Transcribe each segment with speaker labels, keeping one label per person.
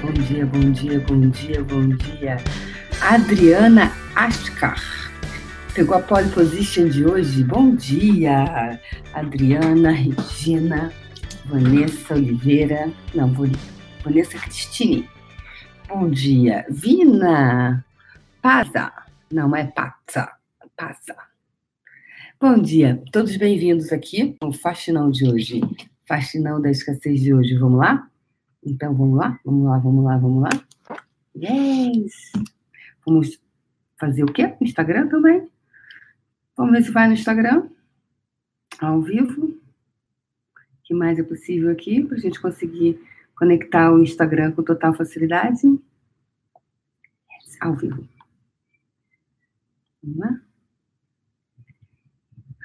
Speaker 1: Bom dia, bom dia, bom dia, bom dia. Adriana Ascar. Pegou a pole position de hoje? Bom dia, Adriana, Regina, Vanessa Oliveira. Não, Vanessa Cristine. Bom dia, Vina. Paza. Não, é Pazza. Pazza. Bom dia, todos bem-vindos aqui no Faxinão de hoje. Faxinão da escassez de hoje. Vamos lá? Então, vamos lá? Vamos lá, vamos lá, vamos lá? Yes! Vamos fazer o quê? Instagram também? Vamos ver se vai no Instagram. Ao vivo. O que mais é possível aqui para a gente conseguir conectar o Instagram com total facilidade? Yes, ao vivo. Vamos lá?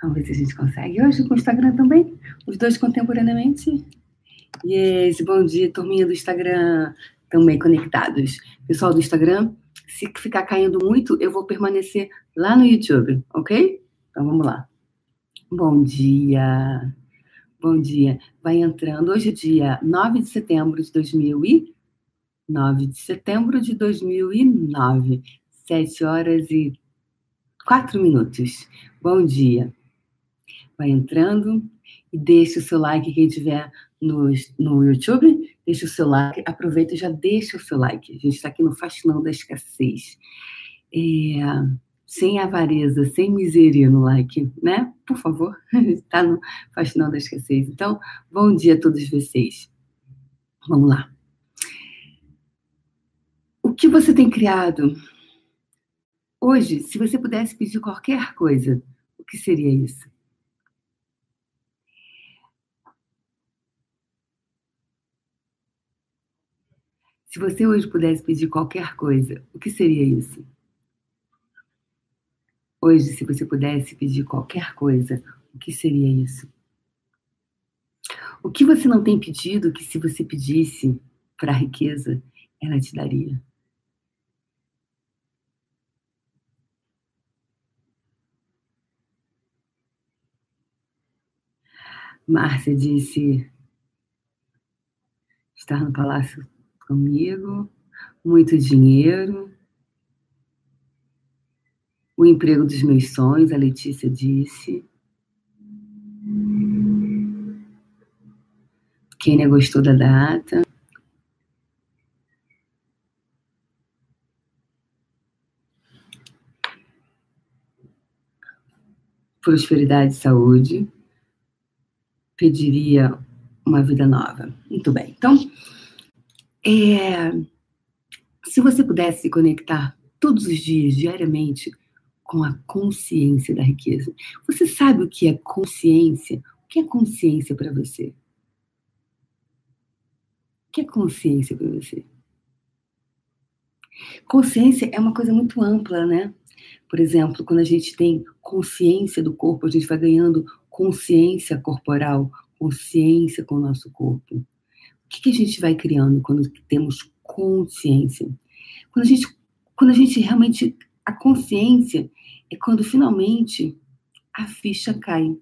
Speaker 1: Vamos ver se a gente consegue hoje com o Instagram também. Os dois contemporaneamente. Yes, bom dia, turminha do Instagram, também conectados. Pessoal do Instagram, se ficar caindo muito, eu vou permanecer lá no YouTube, ok? Então vamos lá. Bom dia. Bom dia. Vai entrando hoje, dia 9 de setembro de 2000 e 9 de setembro de 2009, 7 horas e 4 minutos. Bom dia. Vai entrando e deixe o seu like quem tiver no, no YouTube, deixe o seu like, aproveita e já deixa o seu like. A gente está aqui no Fascinão da Escassez. É, sem avareza, sem miséria no like, né? Por favor, está no Fascinão da Escassez. Então, bom dia a todos vocês. Vamos lá. O que você tem criado? Hoje, se você pudesse pedir qualquer coisa, o que seria isso? Se você hoje pudesse pedir qualquer coisa, o que seria isso? Hoje, se você pudesse pedir qualquer coisa, o que seria isso? O que você não tem pedido que, se você pedisse para a riqueza, ela te daria? Márcia disse estar no palácio comigo, muito dinheiro, o emprego dos meus sonhos, a Letícia disse. Quem gostou da data. Prosperidade e saúde. Pediria uma vida nova. Muito bem. Então, é, se você pudesse se conectar todos os dias, diariamente, com a consciência da riqueza. Você sabe o que é consciência? O que é consciência para você? O que é consciência para você? Consciência é uma coisa muito ampla, né? Por exemplo, quando a gente tem consciência do corpo, a gente vai ganhando consciência corporal, consciência com o nosso corpo. Que, que a gente vai criando quando temos consciência? Quando a gente, quando a gente realmente. A consciência é quando finalmente a ficha cai.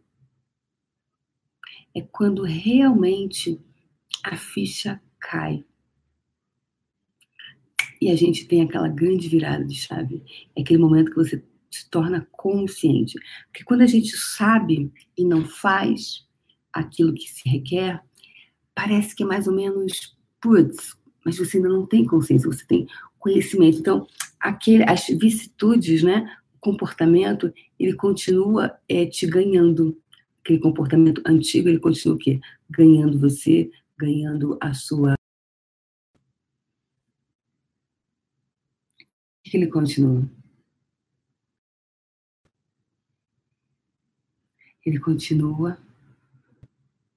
Speaker 1: É quando realmente a ficha cai. E a gente tem aquela grande virada de chave. É aquele momento que você se torna consciente. Porque quando a gente sabe e não faz aquilo que se requer, parece que é mais ou menos, putz, mas você ainda não tem consciência, você tem conhecimento. Então, aquele, as vicissitudes, né, o comportamento, ele continua é, te ganhando. Aquele comportamento antigo, ele continua o quê? Ganhando você, ganhando a sua. Que ele continua? Ele continua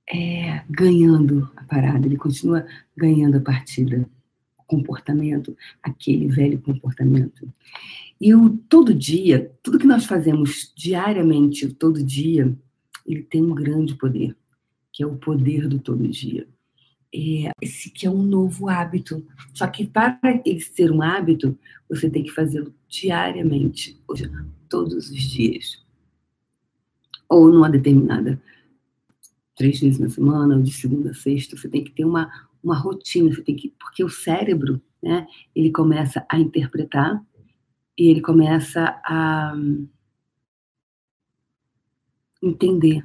Speaker 1: é, ganhando a parada, ele continua ganhando a partida. O comportamento, aquele velho comportamento. E o todo dia, tudo que nós fazemos diariamente, todo dia, ele tem um grande poder, que é o poder do todo dia. É, esse que é um novo hábito. Só que para ele ser um hábito, você tem que fazê-lo diariamente, ou seja, todos os dias. ou numa determinada três vezes na semana, ou de segunda a sexta, você tem que ter uma, uma rotina, você tem que, porque o cérebro, né, ele começa a interpretar e ele começa a entender.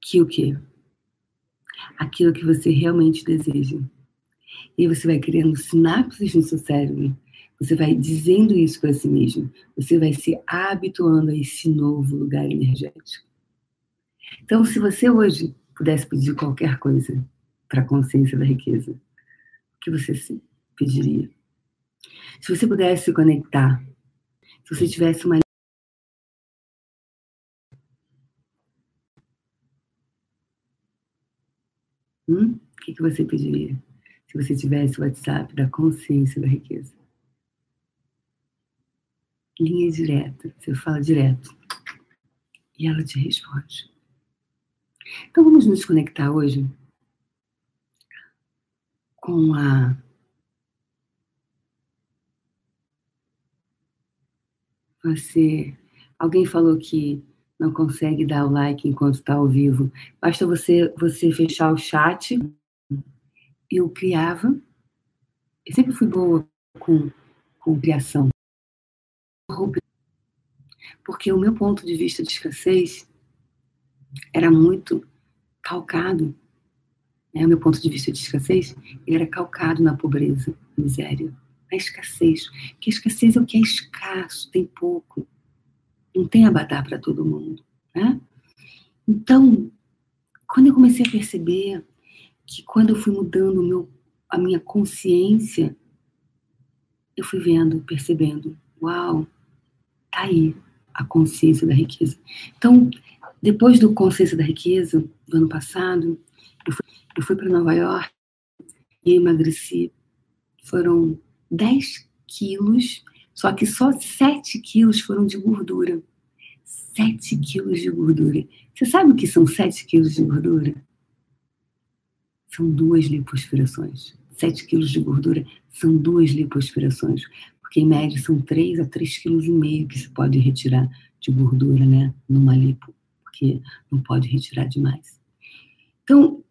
Speaker 1: Que o quê? Aquilo que você realmente deseja. E você vai criando sinapses no seu cérebro. Você vai dizendo isso para si mesmo. Você vai se habituando a esse novo lugar energético. Então, se você hoje pudesse pedir qualquer coisa para a consciência da riqueza, o que você pediria? Se você pudesse se conectar, se você tivesse uma Hum? O que, que você pediria se você tivesse o WhatsApp da consciência da riqueza? Linha direta, você fala direto. E ela te responde. Então vamos nos conectar hoje com a você. Alguém falou que não consegue dar o like enquanto está ao vivo. Basta você, você fechar o chat. Eu criava. Eu sempre fui boa com, com criação. Porque o meu ponto de vista de escassez era muito calcado. Né? O meu ponto de vista de escassez era calcado na pobreza, na miséria, na escassez. Que escassez é o que é escasso, tem pouco não tem abadá para todo mundo, né? Então, quando eu comecei a perceber que quando eu fui mudando meu, a minha consciência, eu fui vendo, percebendo, uau, tá aí a consciência da riqueza. Então, depois do consciência da riqueza do ano passado, eu fui, eu fui para Nova York e emagreci. Foram 10 quilos só que só 7 quilos foram de gordura. 7 quilos de gordura. Você sabe o que são 7 quilos de gordura? São duas lipoaspirações. 7 quilos de gordura são duas lipoaspirações. Porque, em média, são 3 a 3,5 kg que se pode retirar de gordura, né? Numa lipo. Porque não pode retirar demais. Então,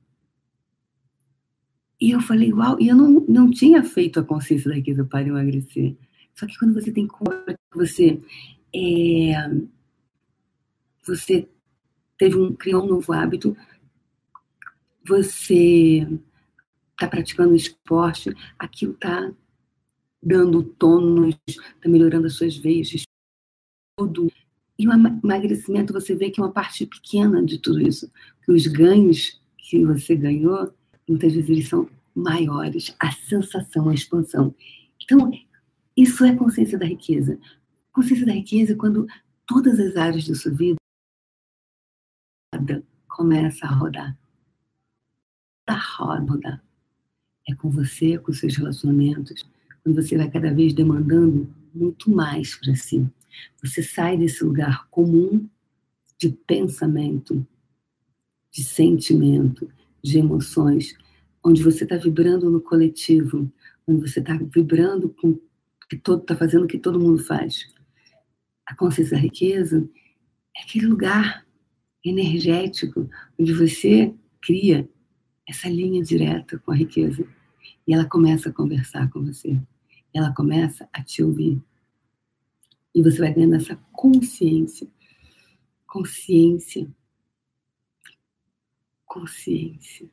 Speaker 1: e eu falei, uau, e eu não, não tinha feito a consciência da riqueza para emagrecer. Só que quando você tem compra, você é, você teve um criou um novo hábito, você está praticando esporte, aquilo está dando tônus, está melhorando as suas veias, tudo. E o emagrecimento, você vê que é uma parte pequena de tudo isso. Que os ganhos que você ganhou, muitas vezes eles são maiores. A sensação, a expansão. Então, isso é consciência da riqueza. Consciência da riqueza é quando todas as áreas da sua vida começa a rodar. A roda. É com você, com seus relacionamentos, quando você vai cada vez demandando muito mais para si. Você sai desse lugar comum de pensamento, de sentimento, de emoções, onde você está vibrando no coletivo, onde você está vibrando com que todo está fazendo o que todo mundo faz. A consciência da riqueza é aquele lugar energético onde você cria essa linha direta com a riqueza e ela começa a conversar com você. Ela começa a te ouvir. E você vai ganhando essa consciência. Consciência. Consciência.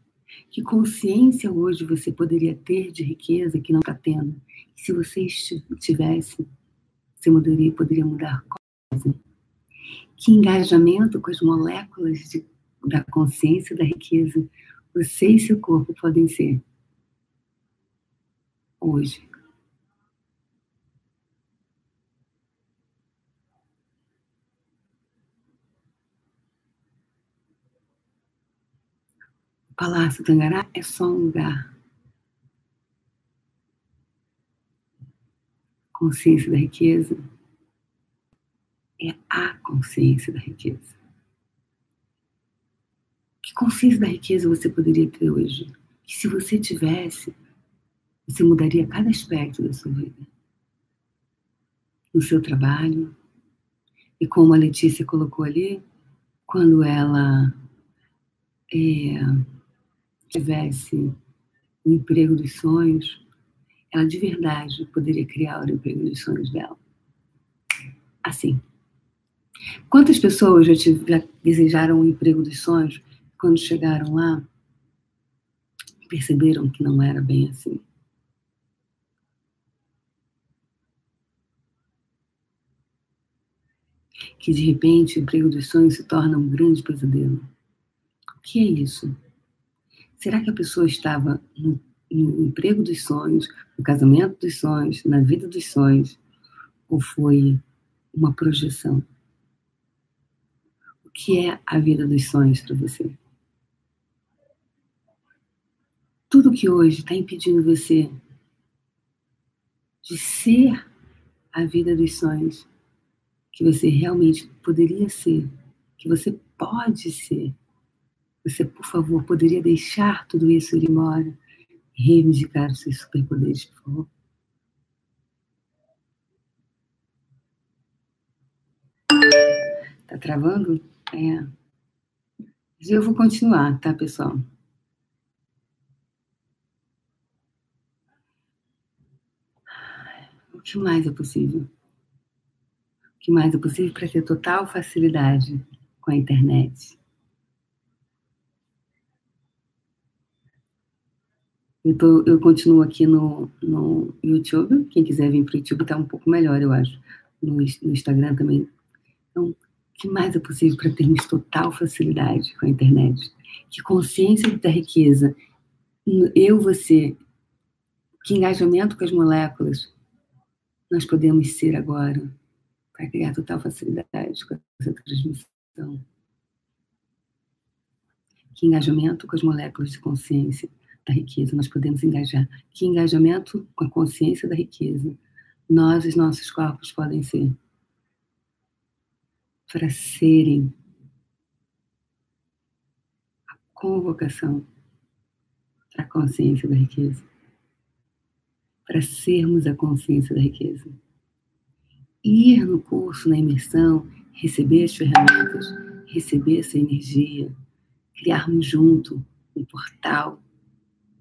Speaker 1: Que consciência hoje você poderia ter de riqueza que não está tendo? se você tivesse, você mudaria, poderia mudar coisa? Que engajamento com as moléculas de, da consciência da riqueza você e seu corpo podem ser hoje? O Palácio Tangará é só um lugar consciência da riqueza é a consciência da riqueza. Que consciência da riqueza você poderia ter hoje? Que se você tivesse, você mudaria cada aspecto da sua vida. no seu trabalho. E como a Letícia colocou ali, quando ela é, tivesse o emprego dos sonhos, ela de verdade poderia criar o emprego dos sonhos dela. Assim. Quantas pessoas já, já desejaram o emprego dos sonhos quando chegaram lá perceberam que não era bem assim? Que de repente o emprego dos sonhos se torna um grande pesadelo. O que é isso? Será que a pessoa estava no, no emprego dos sonhos, no casamento dos sonhos, na vida dos sonhos, ou foi uma projeção? O que é a vida dos sonhos para você? Tudo que hoje está impedindo você de ser a vida dos sonhos que você realmente poderia ser, que você pode ser você, por favor, poderia deixar tudo isso ir embora e reivindicar os seus superpoderes, por favor? Tá travando? É. Mas eu vou continuar, tá, pessoal? O que mais é possível? O que mais é possível para ter total facilidade com a internet? Eu, continuo aqui no, no YouTube. Quem quiser vir para o YouTube está um pouco melhor, eu acho. No, no Instagram também. Então, o que mais é possível para termos total facilidade com a internet? Que consciência da riqueza, eu, você, que engajamento com as moléculas nós podemos ser agora para criar total facilidade com essa transmissão? Que engajamento com as moléculas de consciência da riqueza, nós podemos engajar. Que engajamento com a consciência da riqueza nós, os nossos corpos, podem ser para serem a convocação para a consciência da riqueza, para sermos a consciência da riqueza. Ir no curso, na imersão, receber as ferramentas, receber essa energia, criarmos junto um portal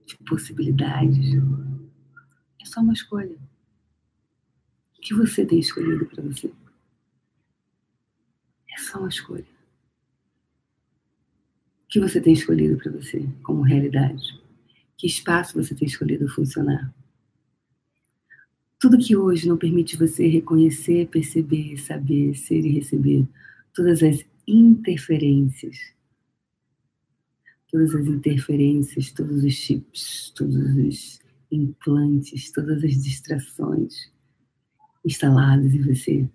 Speaker 1: de possibilidades. É só uma escolha. O que você tem escolhido para você? É só uma escolha. O que você tem escolhido para você como realidade? Que espaço você tem escolhido funcionar? Tudo que hoje não permite você reconhecer, perceber, saber, ser e receber, todas as interferências todas as interferências, todos os chips, todos os implantes, todas as distrações instaladas em você.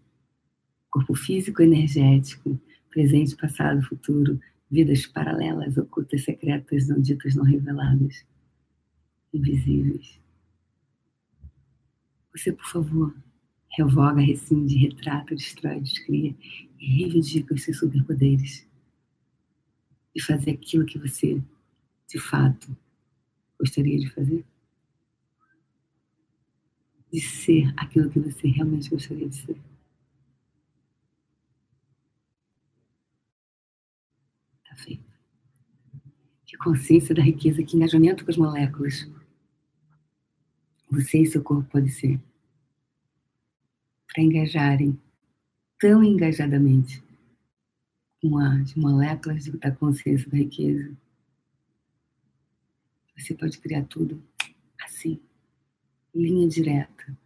Speaker 1: Corpo físico, energético, presente, passado, futuro, vidas paralelas, ocultas, secretas, não ditas, não reveladas, invisíveis. Você, por favor, revoga, rescinde, retrata, destrói, descria e reivindica os seus superpoderes de fazer aquilo que você, de fato, gostaria de fazer? De ser aquilo que você realmente gostaria de ser? Tá feito. Que consciência da riqueza, que engajamento com as moléculas você e seu corpo pode ser. Para engajarem tão engajadamente com as moléculas da consciência da riqueza. Você pode criar tudo assim, linha direta.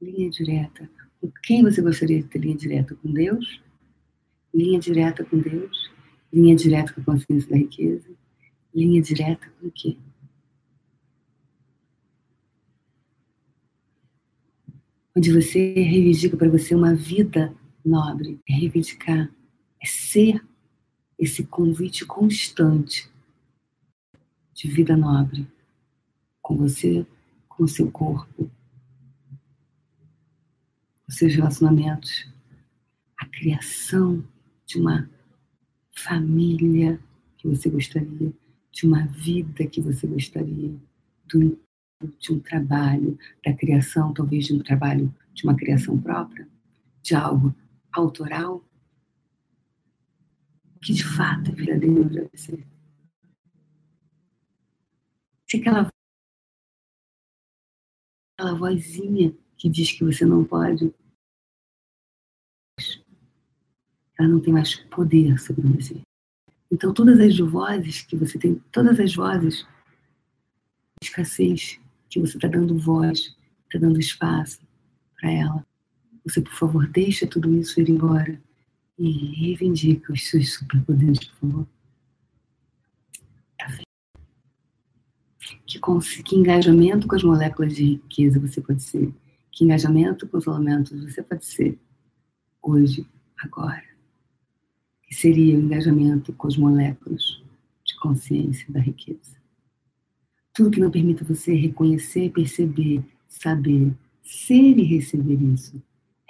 Speaker 1: Linha direta. Com quem você gostaria de ter linha direta? Com Deus? Linha direta com Deus? Linha direta com a consciência da riqueza? Linha direta com o quê? Onde você reivindica para você uma vida nobre, é reivindicar é ser esse convite constante de vida nobre com você, com o seu corpo, com seus relacionamentos, a criação de uma família que você gostaria, de uma vida que você gostaria, do de um trabalho da criação, talvez de um trabalho de uma criação própria, de algo autoral, que de fato é verdadeiro para você. Se aquela, aquela vozinha que diz que você não pode, ela não tem mais poder sobre você. Então, todas as vozes que você tem, todas as vozes de escassez que você está dando voz, está dando espaço para ela, você, por favor, deixa tudo isso ir embora e reivindica os seus superpoderes, por favor. Que, que engajamento com as moléculas de riqueza você pode ser? Que engajamento com os elementos você pode ser hoje, agora? Que seria o engajamento com as moléculas de consciência da riqueza? Tudo que não permita você reconhecer, perceber, saber, ser e receber isso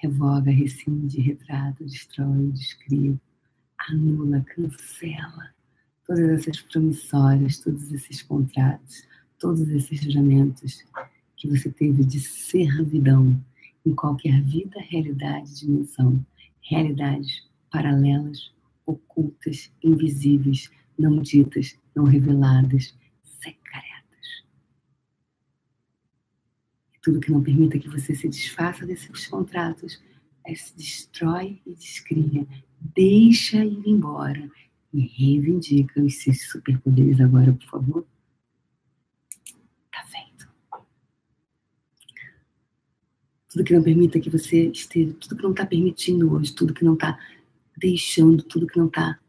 Speaker 1: revoga, rescinde, retrata, destrói, descreve, anula, cancela todas essas promissórias, todos esses contratos, todos esses juramentos que você teve de servidão em qualquer vida, realidade, dimensão, realidades paralelas, ocultas, invisíveis, não ditas, não reveladas, secretas tudo que não permita que você se desfaça desses contratos, é se destrói e descria. Deixa ir embora e reivindica os seus superpoderes agora, por favor. Tá feito. Tudo que não permita que você esteja, tudo que não está permitindo hoje, tudo que não está deixando, tudo que não está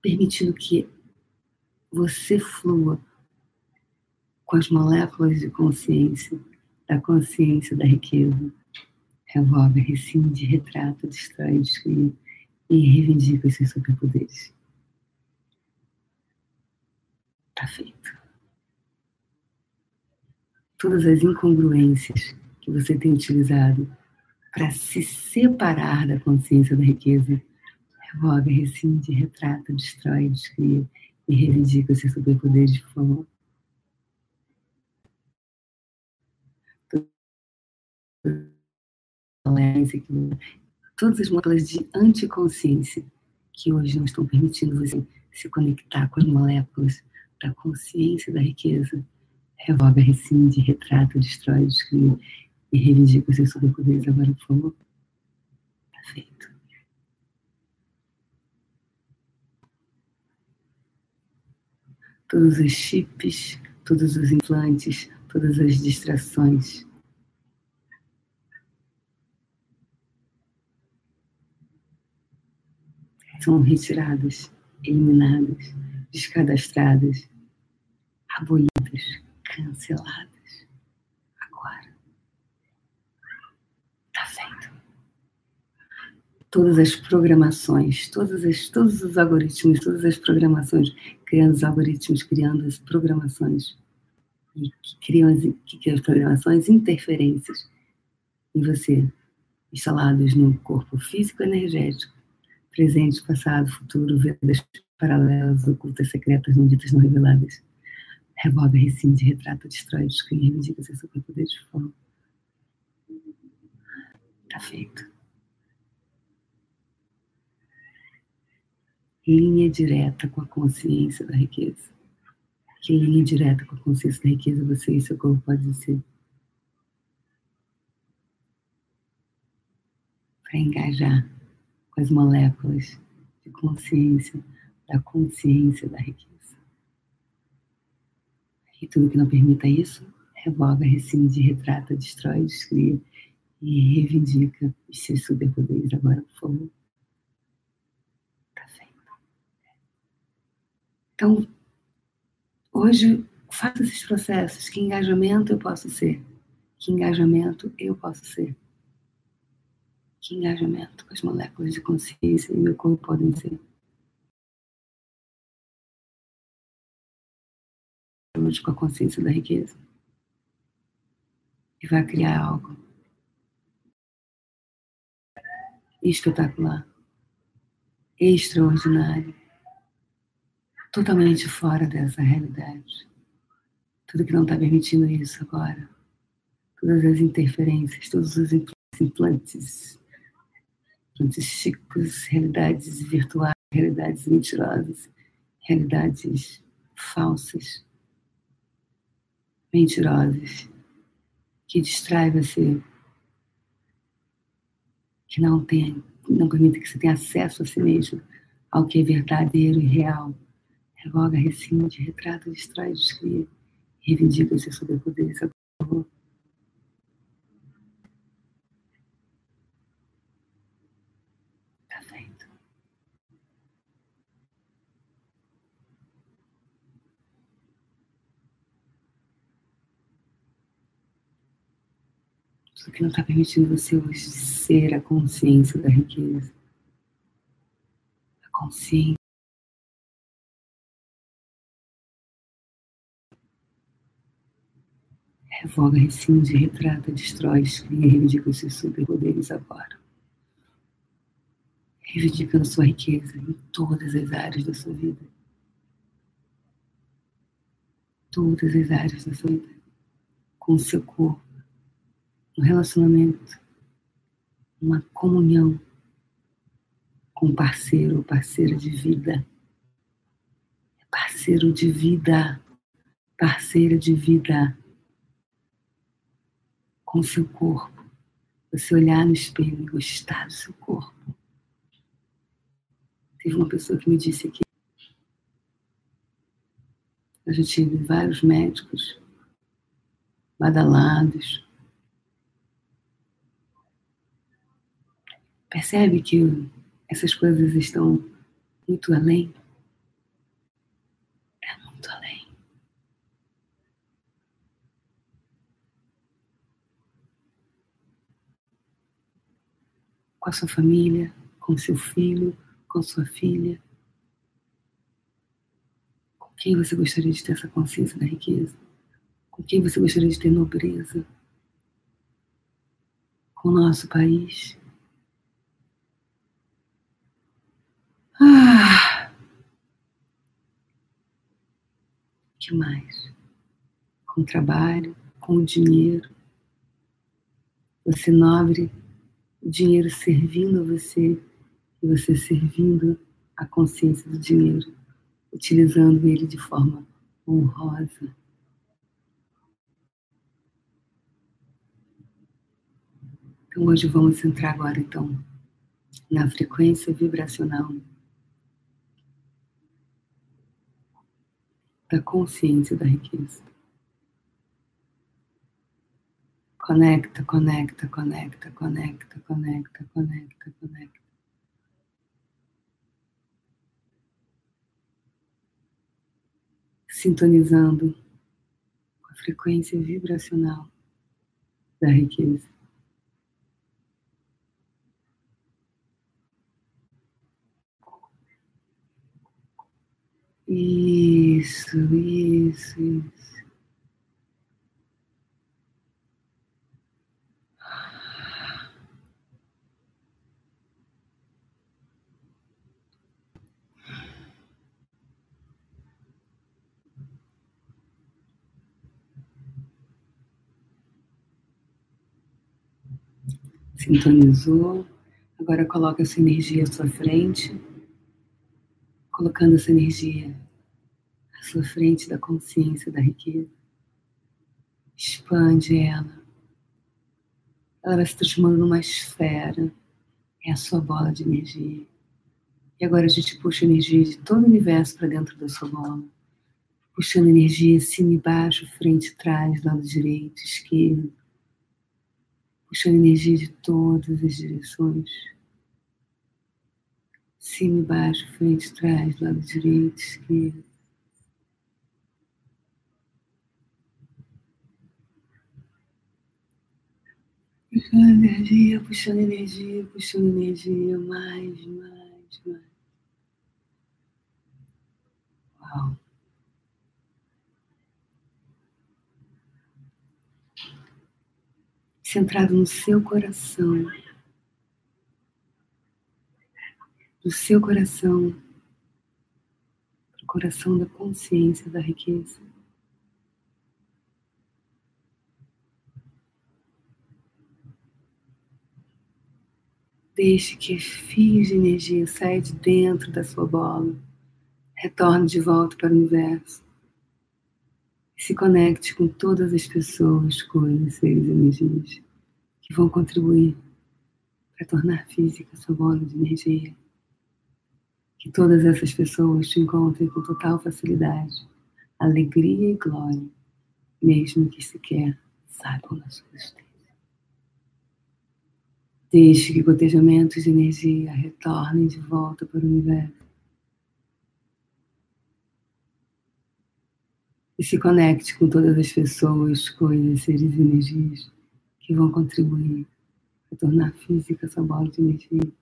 Speaker 1: permitindo que você flua com as moléculas de consciência da consciência da riqueza. Revoga, rescinde, retrata, destrói, descreve e reivindica os seus superpoderes. Está feito. Todas as incongruências que você tem utilizado para se separar da consciência da riqueza, revoga, rescinde, retrata, destrói, descreve e reivindica os seus superpoderes de forma todas as moléculas de anticonsciência que hoje não estão permitindo você se conectar com as moléculas da consciência da riqueza, revoga, rescinde, retrata, destrói, descreve e reivindica os seus superpoderes agora, por favor. Tá feito. Todos os chips, todos os implantes, todas as distrações, são retiradas, eliminadas, descadastradas, abolidas, canceladas. Agora. Está feito. Todas as programações, todas as, todos os algoritmos, todas as programações, criando os algoritmos, criando as programações, e que criam as, que criam as programações, interferências em você, instaladas no corpo físico energético, presente, passado, futuro, vidas paralelas, ocultas, secretas, não ditas, não reveladas. Revoga, rescinde, retrata, destrói, descreve, reivindica seu superpoder de forma. Tá feito. Linha direta com a consciência da riqueza. Que linha direta com a consciência da riqueza você e seu corpo pode ser? Para engajar com as moléculas de consciência, da consciência da riqueza. E tudo que não permita isso, revoga, rescinde, retrata, destrói, descria e reivindica os seus superpoderes agora, por favor. Tá feito. Então, hoje, faça esses processos. Que engajamento eu posso ser? Que engajamento eu posso ser? Que engajamento com as moléculas de consciência em meu corpo podem ser. Com a consciência da riqueza. E vai criar algo espetacular, extraordinário, totalmente fora dessa realidade, Tudo que não está permitindo isso agora. Todas as interferências, todos os implantes, chicos, realidades virtuais, realidades mentirosas, realidades falsas, mentirosas, que distrai você, que não tem, não permite que você tenha acesso a si mesmo, ao que é verdadeiro e real. Revoga, rescinde, retrata, distrai, descria, reivindica seus superpoderes. Por favor. Tá feito. Isso que não está permitindo você hoje ser a consciência da riqueza. A consciência Revoga, rescinde, retrata, destrói, e reivindica os seus superpoderes agora. Reivindicando sua riqueza em todas as áreas da sua vida. Todas as áreas da sua vida. Com o seu corpo, no relacionamento, uma comunhão com parceiro ou parceira de vida. Parceiro de vida, parceira de vida com seu corpo. Você olhar no espelho e gostar do seu corpo. Teve uma pessoa que me disse que eu já tive vários médicos badalados. Percebe que essas coisas estão muito além? É muito além. com a sua família, com seu filho, com sua filha. Com quem você gostaria de ter essa consciência da riqueza? Com quem você gostaria de ter nobreza? Com o nosso país? Ah! que mais? Com o trabalho, com o dinheiro. Você nobre o dinheiro servindo a você e você servindo a consciência do dinheiro, utilizando ele de forma honrosa. Então hoje vamos entrar agora então na frequência vibracional da consciência da riqueza. Conecta, conecta, conecta, conecta, conecta, conecta, conecta. Sintonizando com a frequência vibracional da riqueza. Isso, isso, isso. Sintonizou. Agora coloca essa energia à sua frente, colocando essa energia à sua frente da consciência da riqueza. Expande ela. Ela vai se transformando numa esfera. É a sua bola de energia. E agora a gente puxa energia de todo o universo para dentro da sua bola. Puxando energia cima e baixo, frente e trás, lado direito, esquerdo puxando energia de todas as direções. Cima e baixo, frente, trás, lado direito, esquerdo. Puxando energia, puxando energia, puxando energia, mais, mais, mais. Uau. centrado no seu coração, do seu coração para o coração da consciência da riqueza. Deixe que fios de energia saia de dentro da sua bola, retorne de volta para o universo e se conecte com todas as pessoas, coisas, seres, energias que vão contribuir para tornar física sua bola de energia. Que todas essas pessoas te encontrem com total facilidade, alegria e glória, mesmo que sequer saibam da sua existência. Deixe que gotejamentos de energia retornem de volta para o universo. E se conecte com todas as pessoas, coisas, seres e energias que vão contribuir para tornar física essa bola de energia.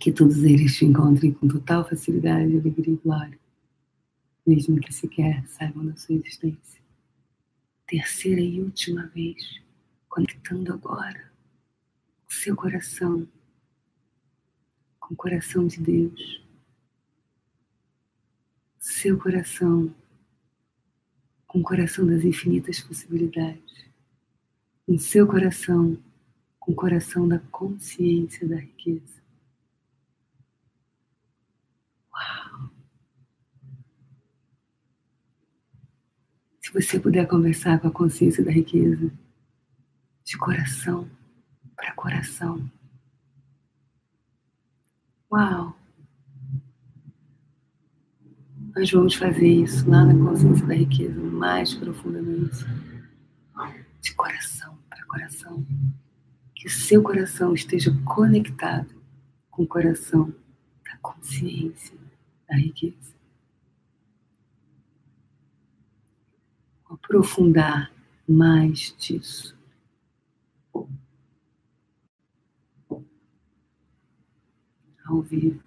Speaker 1: Que todos eles te encontrem com total facilidade, alegria e glória, mesmo que sequer saibam da sua existência. Terceira e última vez, conectando agora com seu coração, com o coração de Deus, seu coração, com o coração das infinitas possibilidades em seu coração, com o coração da consciência da riqueza. Uau! Se você puder conversar com a consciência da riqueza, de coração para coração. Uau! Nós vamos fazer isso lá na consciência da riqueza, mais profundamente, de coração coração. Que o seu coração esteja conectado com o coração da consciência da riqueza. Vou aprofundar mais disso. Ao vivo.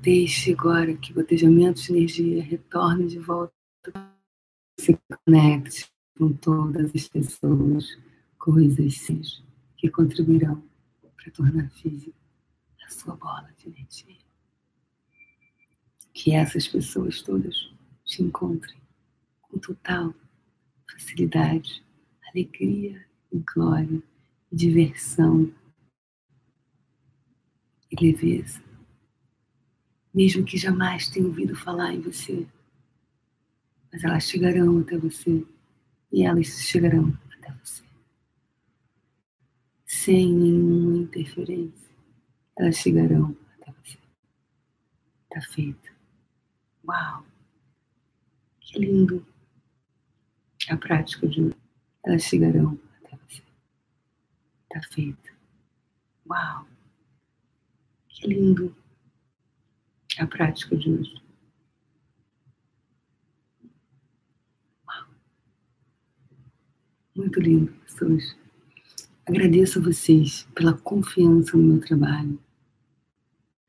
Speaker 1: Deixe agora que gotejamentos de energia retornem de volta. Se conecte com todas as pessoas, coisas, seja, que contribuirão para tornar física a sua bola de energia. Que essas pessoas todas te encontrem com total facilidade, alegria e glória, diversão e leveza mesmo que jamais tenham ouvido falar em você. Mas elas chegarão até você e elas chegarão até você. Sem nenhuma interferência, elas chegarão até você. Tá feito. Uau! Que lindo! A prática de hoje. Elas chegarão até você. Tá feito. Uau! Que lindo! a prática de hoje. Muito lindo, pessoas. Agradeço a vocês pela confiança no meu trabalho.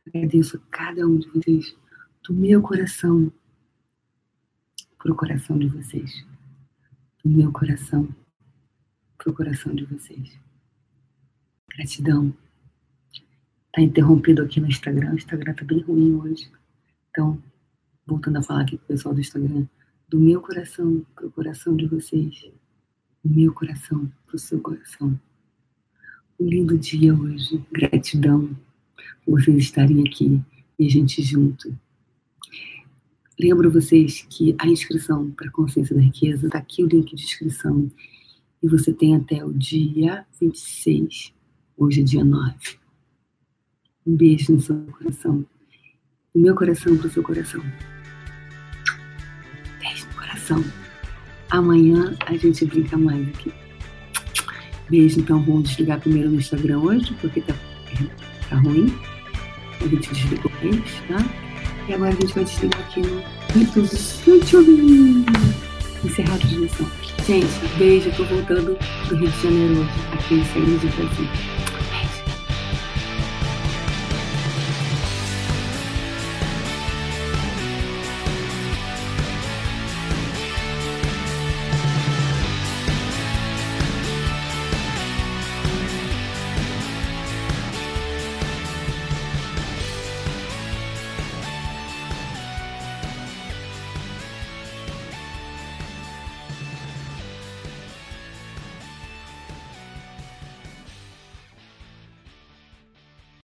Speaker 1: Agradeço a cada um de vocês do meu coração para o coração de vocês. Do meu coração para o coração de vocês. Gratidão Tá interrompido aqui no Instagram. O Instagram tá bem ruim hoje. Então, voltando a falar aqui pro pessoal do Instagram, do meu coração pro coração de vocês, do meu coração pro seu coração. Um lindo dia hoje. Gratidão por vocês estarem aqui e a gente junto. Lembro vocês que a inscrição para Consciência da Riqueza está aqui o link de inscrição. E você tem até o dia 26, hoje é dia 9 um beijo no seu coração. Do meu coração para o seu coração. Beijo no coração. Amanhã a gente brinca mais aqui. Beijo, então vamos desligar primeiro no Instagram hoje, porque tá, tá ruim. A gente desligou eles, tá? E agora a gente vai desligar aqui no YouTube. YouTube! Encerrar a transmissão. Gente, beijo, tô voltando do Rio de Janeiro hoje, aqui em Saída de Brasil.